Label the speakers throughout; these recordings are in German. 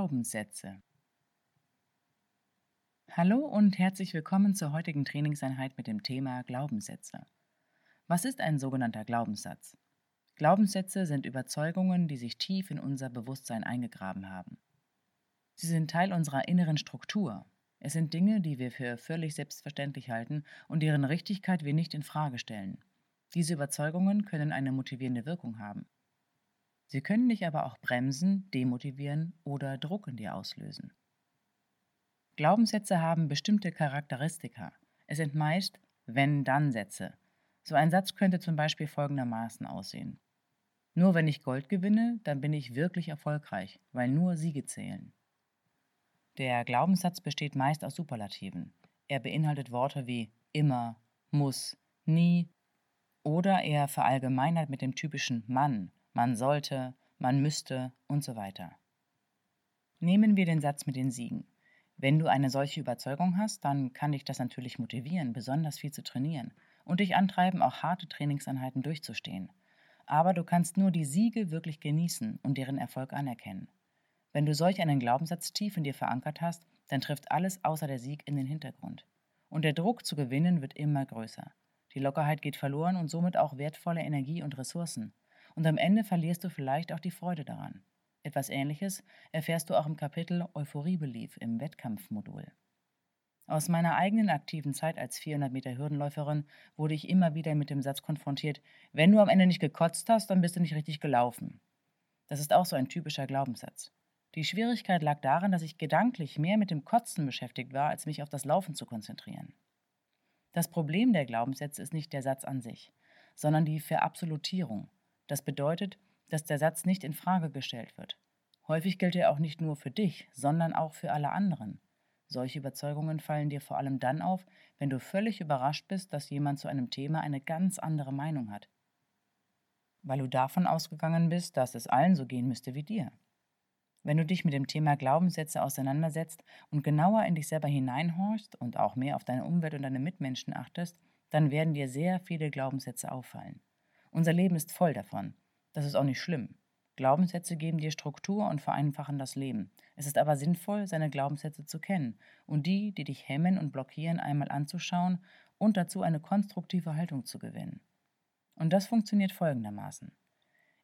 Speaker 1: Glaubenssätze Hallo und herzlich willkommen zur heutigen Trainingseinheit mit dem Thema Glaubenssätze. Was ist ein sogenannter Glaubenssatz? Glaubenssätze sind Überzeugungen, die sich tief in unser Bewusstsein eingegraben haben. Sie sind Teil unserer inneren Struktur. Es sind Dinge, die wir für völlig selbstverständlich halten und deren Richtigkeit wir nicht in Frage stellen. Diese Überzeugungen können eine motivierende Wirkung haben. Sie können dich aber auch bremsen, demotivieren oder Druck in dir auslösen. Glaubenssätze haben bestimmte Charakteristika. Es sind meist Wenn-Dann-Sätze. So ein Satz könnte zum Beispiel folgendermaßen aussehen. Nur wenn ich Gold gewinne, dann bin ich wirklich erfolgreich, weil nur Siege zählen. Der Glaubenssatz besteht meist aus Superlativen. Er beinhaltet Worte wie immer, muss, nie oder er verallgemeinert mit dem typischen Mann, man sollte, man müsste und so weiter. Nehmen wir den Satz mit den Siegen. Wenn du eine solche Überzeugung hast, dann kann dich das natürlich motivieren, besonders viel zu trainieren und dich antreiben, auch harte Trainingseinheiten durchzustehen. Aber du kannst nur die Siege wirklich genießen und deren Erfolg anerkennen. Wenn du solch einen Glaubenssatz tief in dir verankert hast, dann trifft alles außer der Sieg in den Hintergrund. Und der Druck zu gewinnen wird immer größer. Die Lockerheit geht verloren und somit auch wertvolle Energie und Ressourcen. Und am Ende verlierst du vielleicht auch die Freude daran. Etwas Ähnliches erfährst du auch im Kapitel Euphorie Belief im Wettkampfmodul. Aus meiner eigenen aktiven Zeit als 400 Meter Hürdenläuferin wurde ich immer wieder mit dem Satz konfrontiert: Wenn du am Ende nicht gekotzt hast, dann bist du nicht richtig gelaufen. Das ist auch so ein typischer Glaubenssatz. Die Schwierigkeit lag darin, dass ich gedanklich mehr mit dem Kotzen beschäftigt war, als mich auf das Laufen zu konzentrieren. Das Problem der Glaubenssätze ist nicht der Satz an sich, sondern die Verabsolutierung. Das bedeutet, dass der Satz nicht in Frage gestellt wird. Häufig gilt er auch nicht nur für dich, sondern auch für alle anderen. Solche Überzeugungen fallen dir vor allem dann auf, wenn du völlig überrascht bist, dass jemand zu einem Thema eine ganz andere Meinung hat. Weil du davon ausgegangen bist, dass es allen so gehen müsste wie dir. Wenn du dich mit dem Thema Glaubenssätze auseinandersetzt und genauer in dich selber hineinhorchst und auch mehr auf deine Umwelt und deine Mitmenschen achtest, dann werden dir sehr viele Glaubenssätze auffallen. Unser Leben ist voll davon. Das ist auch nicht schlimm. Glaubenssätze geben dir Struktur und vereinfachen das Leben. Es ist aber sinnvoll, seine Glaubenssätze zu kennen und die, die dich hemmen und blockieren, einmal anzuschauen und dazu eine konstruktive Haltung zu gewinnen. Und das funktioniert folgendermaßen.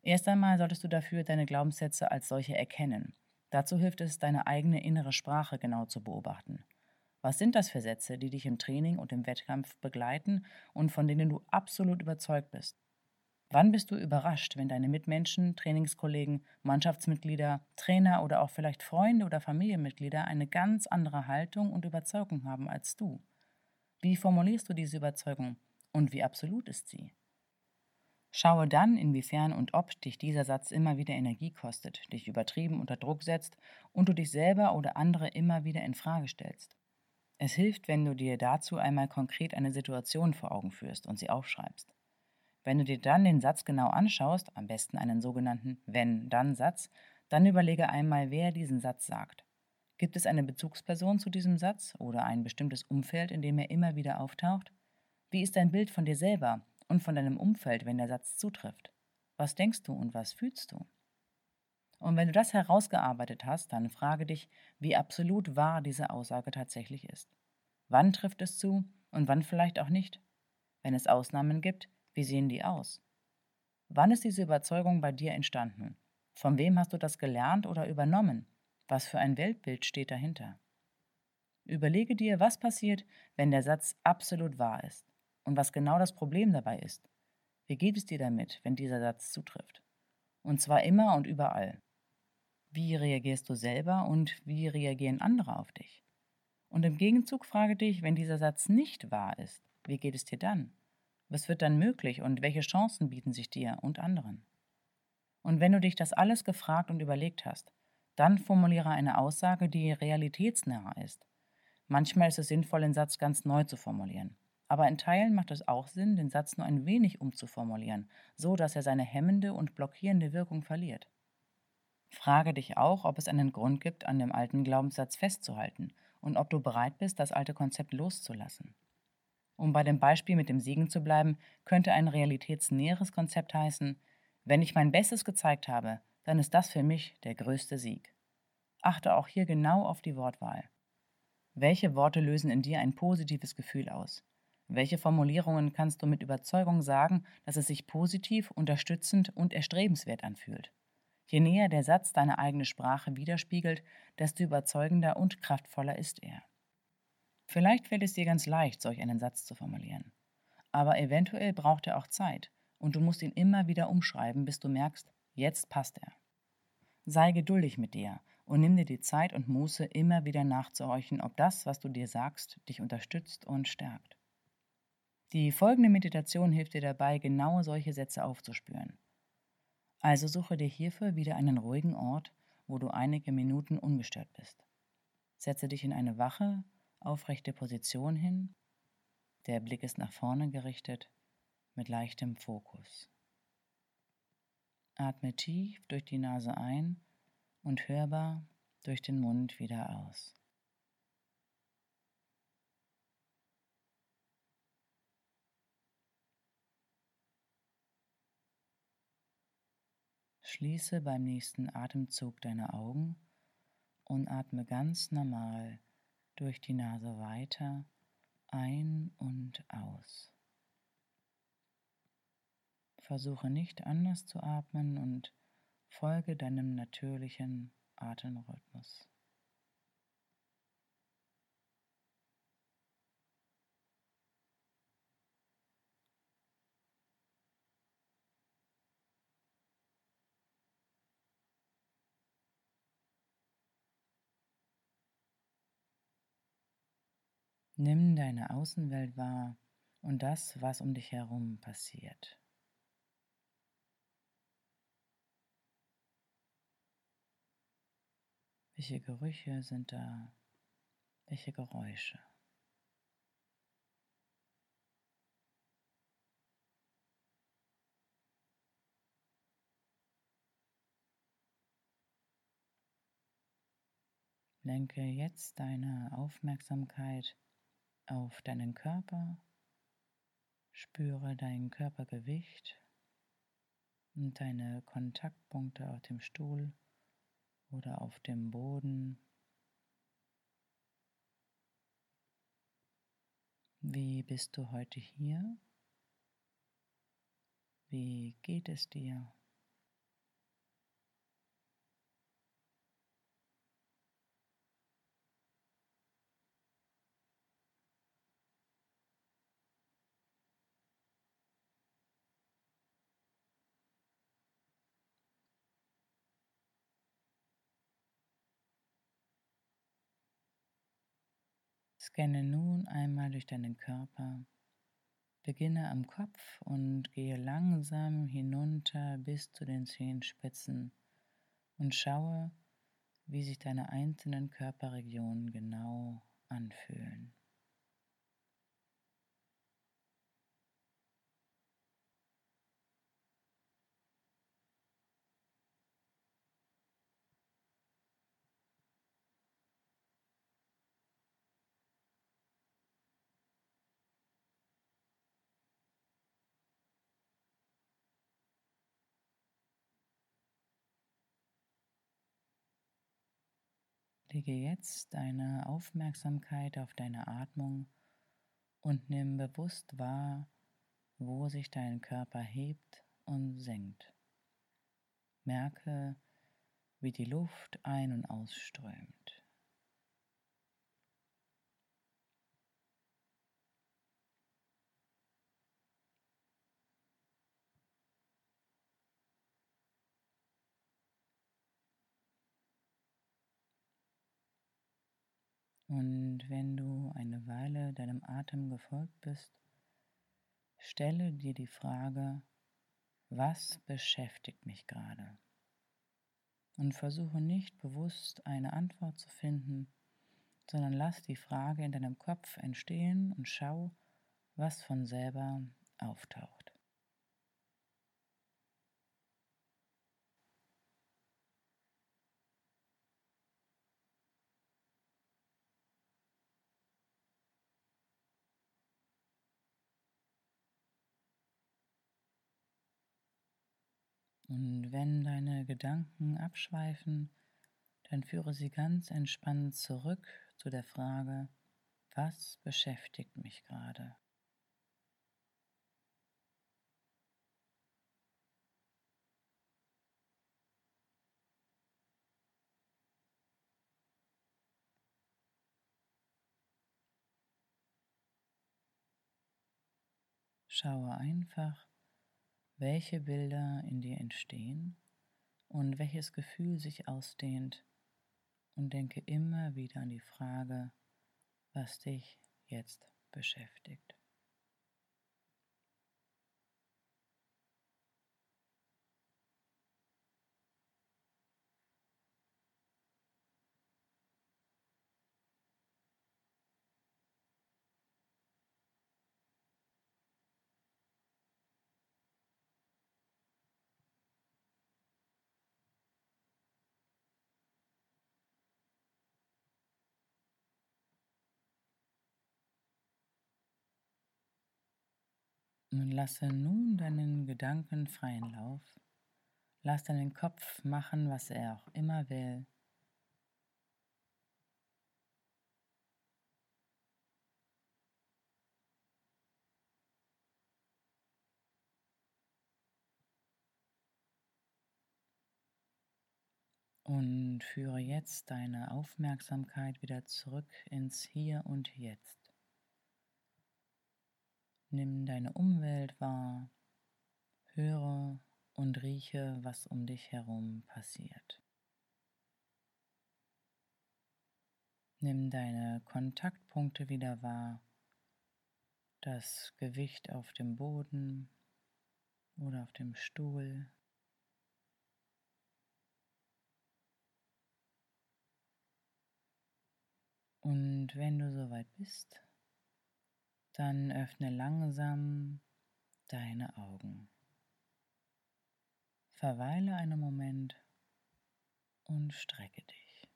Speaker 1: Erst einmal solltest du dafür deine Glaubenssätze als solche erkennen. Dazu hilft es, deine eigene innere Sprache genau zu beobachten. Was sind das für Sätze, die dich im Training und im Wettkampf begleiten und von denen du absolut überzeugt bist? Wann bist du überrascht, wenn deine Mitmenschen, Trainingskollegen, Mannschaftsmitglieder, Trainer oder auch vielleicht Freunde oder Familienmitglieder eine ganz andere Haltung und Überzeugung haben als du? Wie formulierst du diese Überzeugung und wie absolut ist sie? Schaue dann, inwiefern und ob dich dieser Satz immer wieder Energie kostet, dich übertrieben unter Druck setzt und du dich selber oder andere immer wieder in Frage stellst. Es hilft, wenn du dir dazu einmal konkret eine Situation vor Augen führst und sie aufschreibst. Wenn du dir dann den Satz genau anschaust, am besten einen sogenannten Wenn-Dann-Satz, dann überlege einmal, wer diesen Satz sagt. Gibt es eine Bezugsperson zu diesem Satz oder ein bestimmtes Umfeld, in dem er immer wieder auftaucht? Wie ist dein Bild von dir selber und von deinem Umfeld, wenn der Satz zutrifft? Was denkst du und was fühlst du? Und wenn du das herausgearbeitet hast, dann frage dich, wie absolut wahr diese Aussage tatsächlich ist. Wann trifft es zu und wann vielleicht auch nicht? Wenn es Ausnahmen gibt, wie sehen die aus? Wann ist diese Überzeugung bei dir entstanden? Von wem hast du das gelernt oder übernommen? Was für ein Weltbild steht dahinter? Überlege dir, was passiert, wenn der Satz absolut wahr ist und was genau das Problem dabei ist. Wie geht es dir damit, wenn dieser Satz zutrifft? Und zwar immer und überall. Wie reagierst du selber und wie reagieren andere auf dich? Und im Gegenzug frage dich, wenn dieser Satz nicht wahr ist, wie geht es dir dann? Was wird dann möglich und welche Chancen bieten sich dir und anderen? Und wenn du dich das alles gefragt und überlegt hast, dann formuliere eine Aussage, die realitätsnah ist. Manchmal ist es sinnvoll, den Satz ganz neu zu formulieren. Aber in Teilen macht es auch Sinn, den Satz nur ein wenig umzuformulieren, so dass er seine hemmende und blockierende Wirkung verliert. Frage dich auch, ob es einen Grund gibt, an dem alten Glaubenssatz festzuhalten und ob du bereit bist, das alte Konzept loszulassen. Um bei dem Beispiel mit dem Siegen zu bleiben, könnte ein realitätsnäheres Konzept heißen, wenn ich mein Bestes gezeigt habe, dann ist das für mich der größte Sieg. Achte auch hier genau auf die Wortwahl. Welche Worte lösen in dir ein positives Gefühl aus? Welche Formulierungen kannst du mit Überzeugung sagen, dass es sich positiv, unterstützend und erstrebenswert anfühlt? Je näher der Satz deine eigene Sprache widerspiegelt, desto überzeugender und kraftvoller ist er. Vielleicht fällt es dir ganz leicht, solch einen Satz zu formulieren. Aber eventuell braucht er auch Zeit und du musst ihn immer wieder umschreiben, bis du merkst, jetzt passt er. Sei geduldig mit dir und nimm dir die Zeit und Muße, immer wieder nachzuhorchen, ob das, was du dir sagst, dich unterstützt und stärkt. Die folgende Meditation hilft dir dabei, genau solche Sätze aufzuspüren. Also suche dir hierfür wieder einen ruhigen Ort, wo du einige Minuten ungestört bist. Setze dich in eine wache, aufrechte Position hin. Der Blick ist nach vorne gerichtet, mit leichtem Fokus. Atme tief durch die Nase ein und hörbar durch den Mund wieder aus. Schließe beim nächsten Atemzug deine Augen und atme ganz normal durch die Nase weiter ein und aus. Versuche nicht anders zu atmen und folge deinem natürlichen Atemrhythmus. Nimm deine Außenwelt wahr und das, was um dich herum passiert. Welche Gerüche sind da? Welche Geräusche? Lenke jetzt deine Aufmerksamkeit auf deinen Körper, spüre dein Körpergewicht und deine Kontaktpunkte auf dem Stuhl oder auf dem Boden. Wie bist du heute hier? Wie geht es dir? Scanne nun einmal durch deinen Körper. Beginne am Kopf und gehe langsam hinunter bis zu den Zehenspitzen und schaue, wie sich deine einzelnen Körperregionen genau anfühlen. Lege jetzt deine Aufmerksamkeit auf deine Atmung und nimm bewusst wahr, wo sich dein Körper hebt und senkt. Merke, wie die Luft ein- und ausströmt. Und wenn du eine Weile deinem Atem gefolgt bist, stelle dir die Frage, was beschäftigt mich gerade? Und versuche nicht bewusst eine Antwort zu finden, sondern lass die Frage in deinem Kopf entstehen und schau, was von selber auftaucht. Und wenn deine Gedanken abschweifen, dann führe sie ganz entspannt zurück zu der Frage, was beschäftigt mich gerade? Schaue einfach, welche Bilder in dir entstehen und welches Gefühl sich ausdehnt und denke immer wieder an die Frage, was dich jetzt beschäftigt. Und lasse nun deinen Gedanken freien Lauf. Lass deinen Kopf machen, was er auch immer will. Und führe jetzt deine Aufmerksamkeit wieder zurück ins Hier und Jetzt. Nimm deine Umwelt wahr, höre und rieche, was um dich herum passiert. Nimm deine Kontaktpunkte wieder wahr, das Gewicht auf dem Boden oder auf dem Stuhl. Und wenn du soweit bist, dann öffne langsam deine Augen. Verweile einen Moment und strecke dich.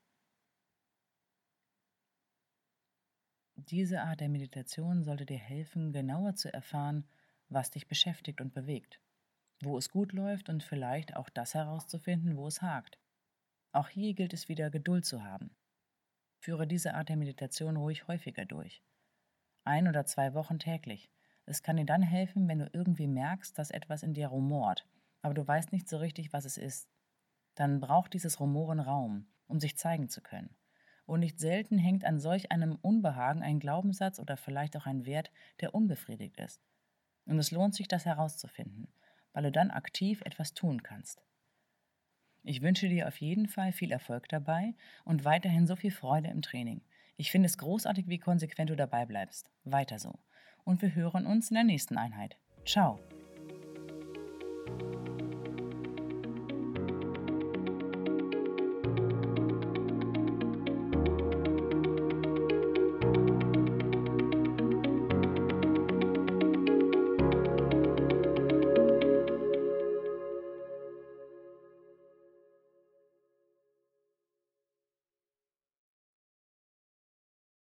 Speaker 1: Diese Art der Meditation sollte dir helfen, genauer zu erfahren, was dich beschäftigt und bewegt, wo es gut läuft und vielleicht auch das herauszufinden, wo es hakt. Auch hier gilt es wieder, Geduld zu haben. Führe diese Art der Meditation ruhig häufiger durch ein oder zwei Wochen täglich. Es kann dir dann helfen, wenn du irgendwie merkst, dass etwas in dir rumort, aber du weißt nicht so richtig, was es ist. Dann braucht dieses Rumoren Raum, um sich zeigen zu können. Und nicht selten hängt an solch einem Unbehagen ein Glaubenssatz oder vielleicht auch ein Wert, der unbefriedigt ist. Und es lohnt sich, das herauszufinden, weil du dann aktiv etwas tun kannst. Ich wünsche dir auf jeden Fall viel Erfolg dabei und weiterhin so viel Freude im Training. Ich finde es großartig, wie konsequent du dabei bleibst. Weiter so. Und wir hören uns in der nächsten Einheit. Ciao.